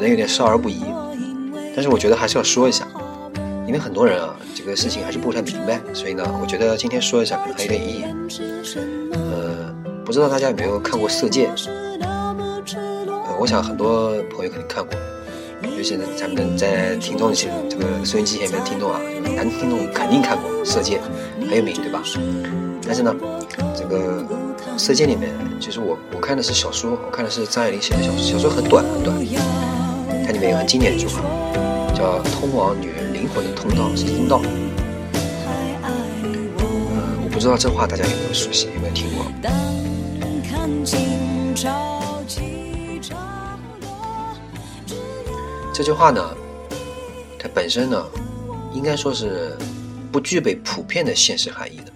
可能有点少儿不宜，但是我觉得还是要说一下，因为很多人啊，这个事情还是不太明白，所以呢，我觉得今天说一下可能还有点意义。呃，不知道大家有没有看过《色戒》？呃，我想很多朋友肯定看过，尤其是咱们在听众前，这个收音机前面的听众啊，男听众肯定看过《色戒》，很有名，对吧？但是呢，这个。《色戒》里面，其实我我看的是小说，我看的是张爱玲写的小说，小说很短很短。它里面有很经典句话，叫“通往女人灵魂的通道是阴道”。呃，我不知道这话大家有没有熟悉，有没有听过？这句话呢，它本身呢，应该说是不具备普遍的现实含义的。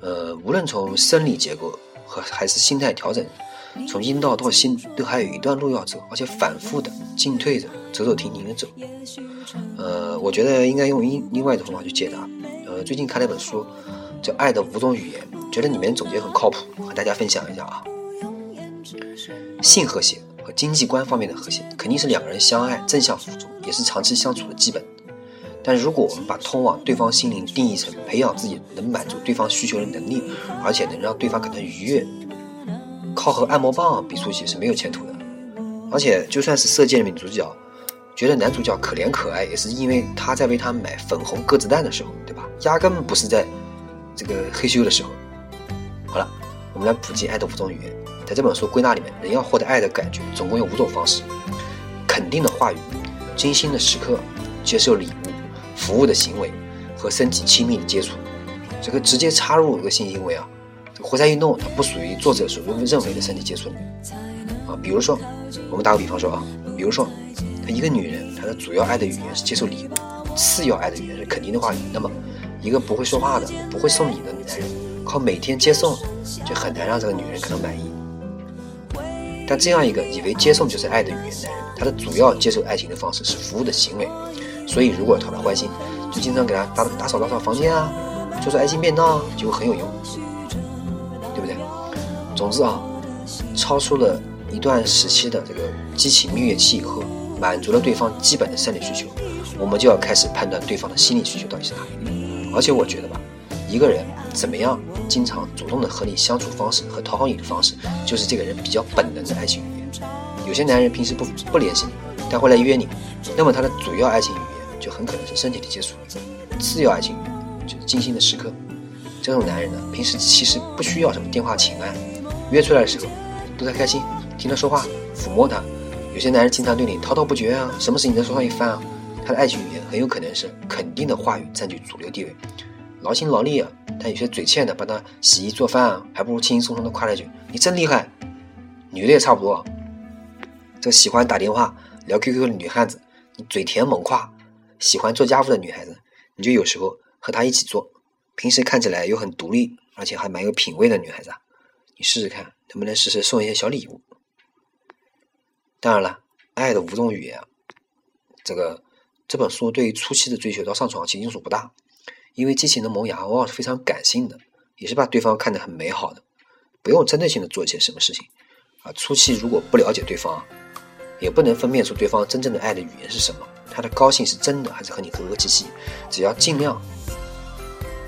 呃，无论从生理结构和还是心态调整，从阴道到心都还有一段路要走，而且反复的进退着，走走停停的走。呃，我觉得应该用另另外一种方法去解答。呃，最近看了一本书，叫《爱的五种语言》，觉得里面总结很靠谱，和大家分享一下啊。性和谐和经济观方面的和谐，肯定是两个人相爱、正向辅助，也是长期相处的基本。但如果我们把通往对方心灵定义成培养自己能满足对方需求的能力，而且能让对方感到愉悦，靠和按摩棒比出去是没有前途的。而且就算是射箭的女主角，觉得男主角可怜可爱，也是因为他在为她买粉红鸽子蛋的时候，对吧？压根不是在这个嘿咻的时候。好了，我们来普及爱的五种语言。在这本书归纳里面，人要获得爱的感觉，总共有五种方式：肯定的话语、精心的时刻、接受礼物。服务的行为和身体亲密的接触，这个直接插入一个性行为啊，活塞运动它不属于作者所认为的身体接触里面啊。比如说，我们打个比方说啊，比如说，她一个女人，她的主要爱的语言是接受礼物，次要爱的语言是肯定的话语。那么，一个不会说话的、不会送礼的男人，靠每天接送就很难让这个女人感到满意。但这样一个以为接送就是爱的语言男人，他的主要接受爱情的方式是服务的行为。所以，如果讨她欢心，就经常给他打打扫打扫房间啊，做做爱心便当啊，就会很有用，总之啊，超出了一段时期的这个激情蜜月期以后，满足了对方基本的生理需求，我们就要开始判断对方的心理需求到底是哪里。而且我觉得吧，一个人怎么样经常主动的和你相处方式和讨好你的方式，就是这个人比较本能的爱情语言。有些男人平时不不联系你，但会来约你，那么他的主要爱情语言。就很可能是身体的接触，次要爱情语就是精心的时刻。这种男人呢，平时其实不需要什么电话情爱，约出来的时候都在开心，听他说话，抚摸他。有些男人经常对你滔滔不绝啊，什么事情都说上一番啊。他的爱情语言很有可能是肯定的话语占据主流地位，劳心劳力啊。但有些嘴欠的，帮他洗衣做饭啊，还不如轻轻松松的夸他一句：“你真厉害。”女的也差不多，这喜欢打电话聊 QQ 的女汉子，你嘴甜猛夸。喜欢做家务的女孩子，你就有时候和她一起做。平时看起来又很独立，而且还蛮有品味的女孩子，啊你试试看，能不能试试送一些小礼物？当然了，爱的五种语言，这个这本书对于初期的追求到上床其实用处不大，因为激情的萌芽往往是非常感性的，也是把对方看得很美好的，不用针对性的做一些什么事情。啊，初期如果不了解对方，也不能分辨出对方真正的爱的语言是什么。他的高兴是真的还是和你和和气气？只要尽量，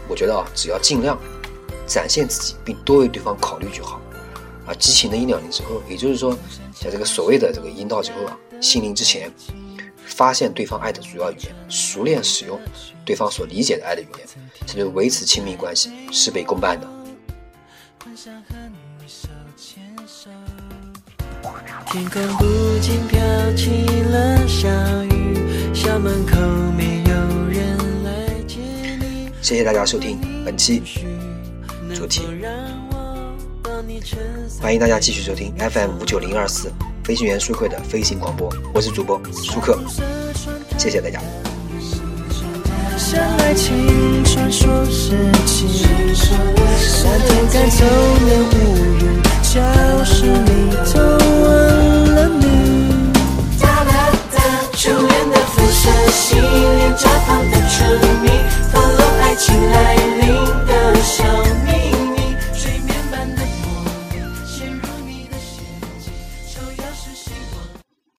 我觉得啊，只要尽量展现自己，并多为对方考虑就好。啊，激情的一两年之后，也就是说，在这个所谓的这个阴道之后啊，心灵之前，发现对方爱的主要语言，熟练使用对方所理解的爱的语言，这对维持亲密关系事倍功半的。天空不禁飘起了小雨，校门口没有人来接你。谢谢大家收听本期主题，欢迎大家继续收听 FM 五九零二四飞行员舒克的飞行广播，我是主播舒克，谢谢大家。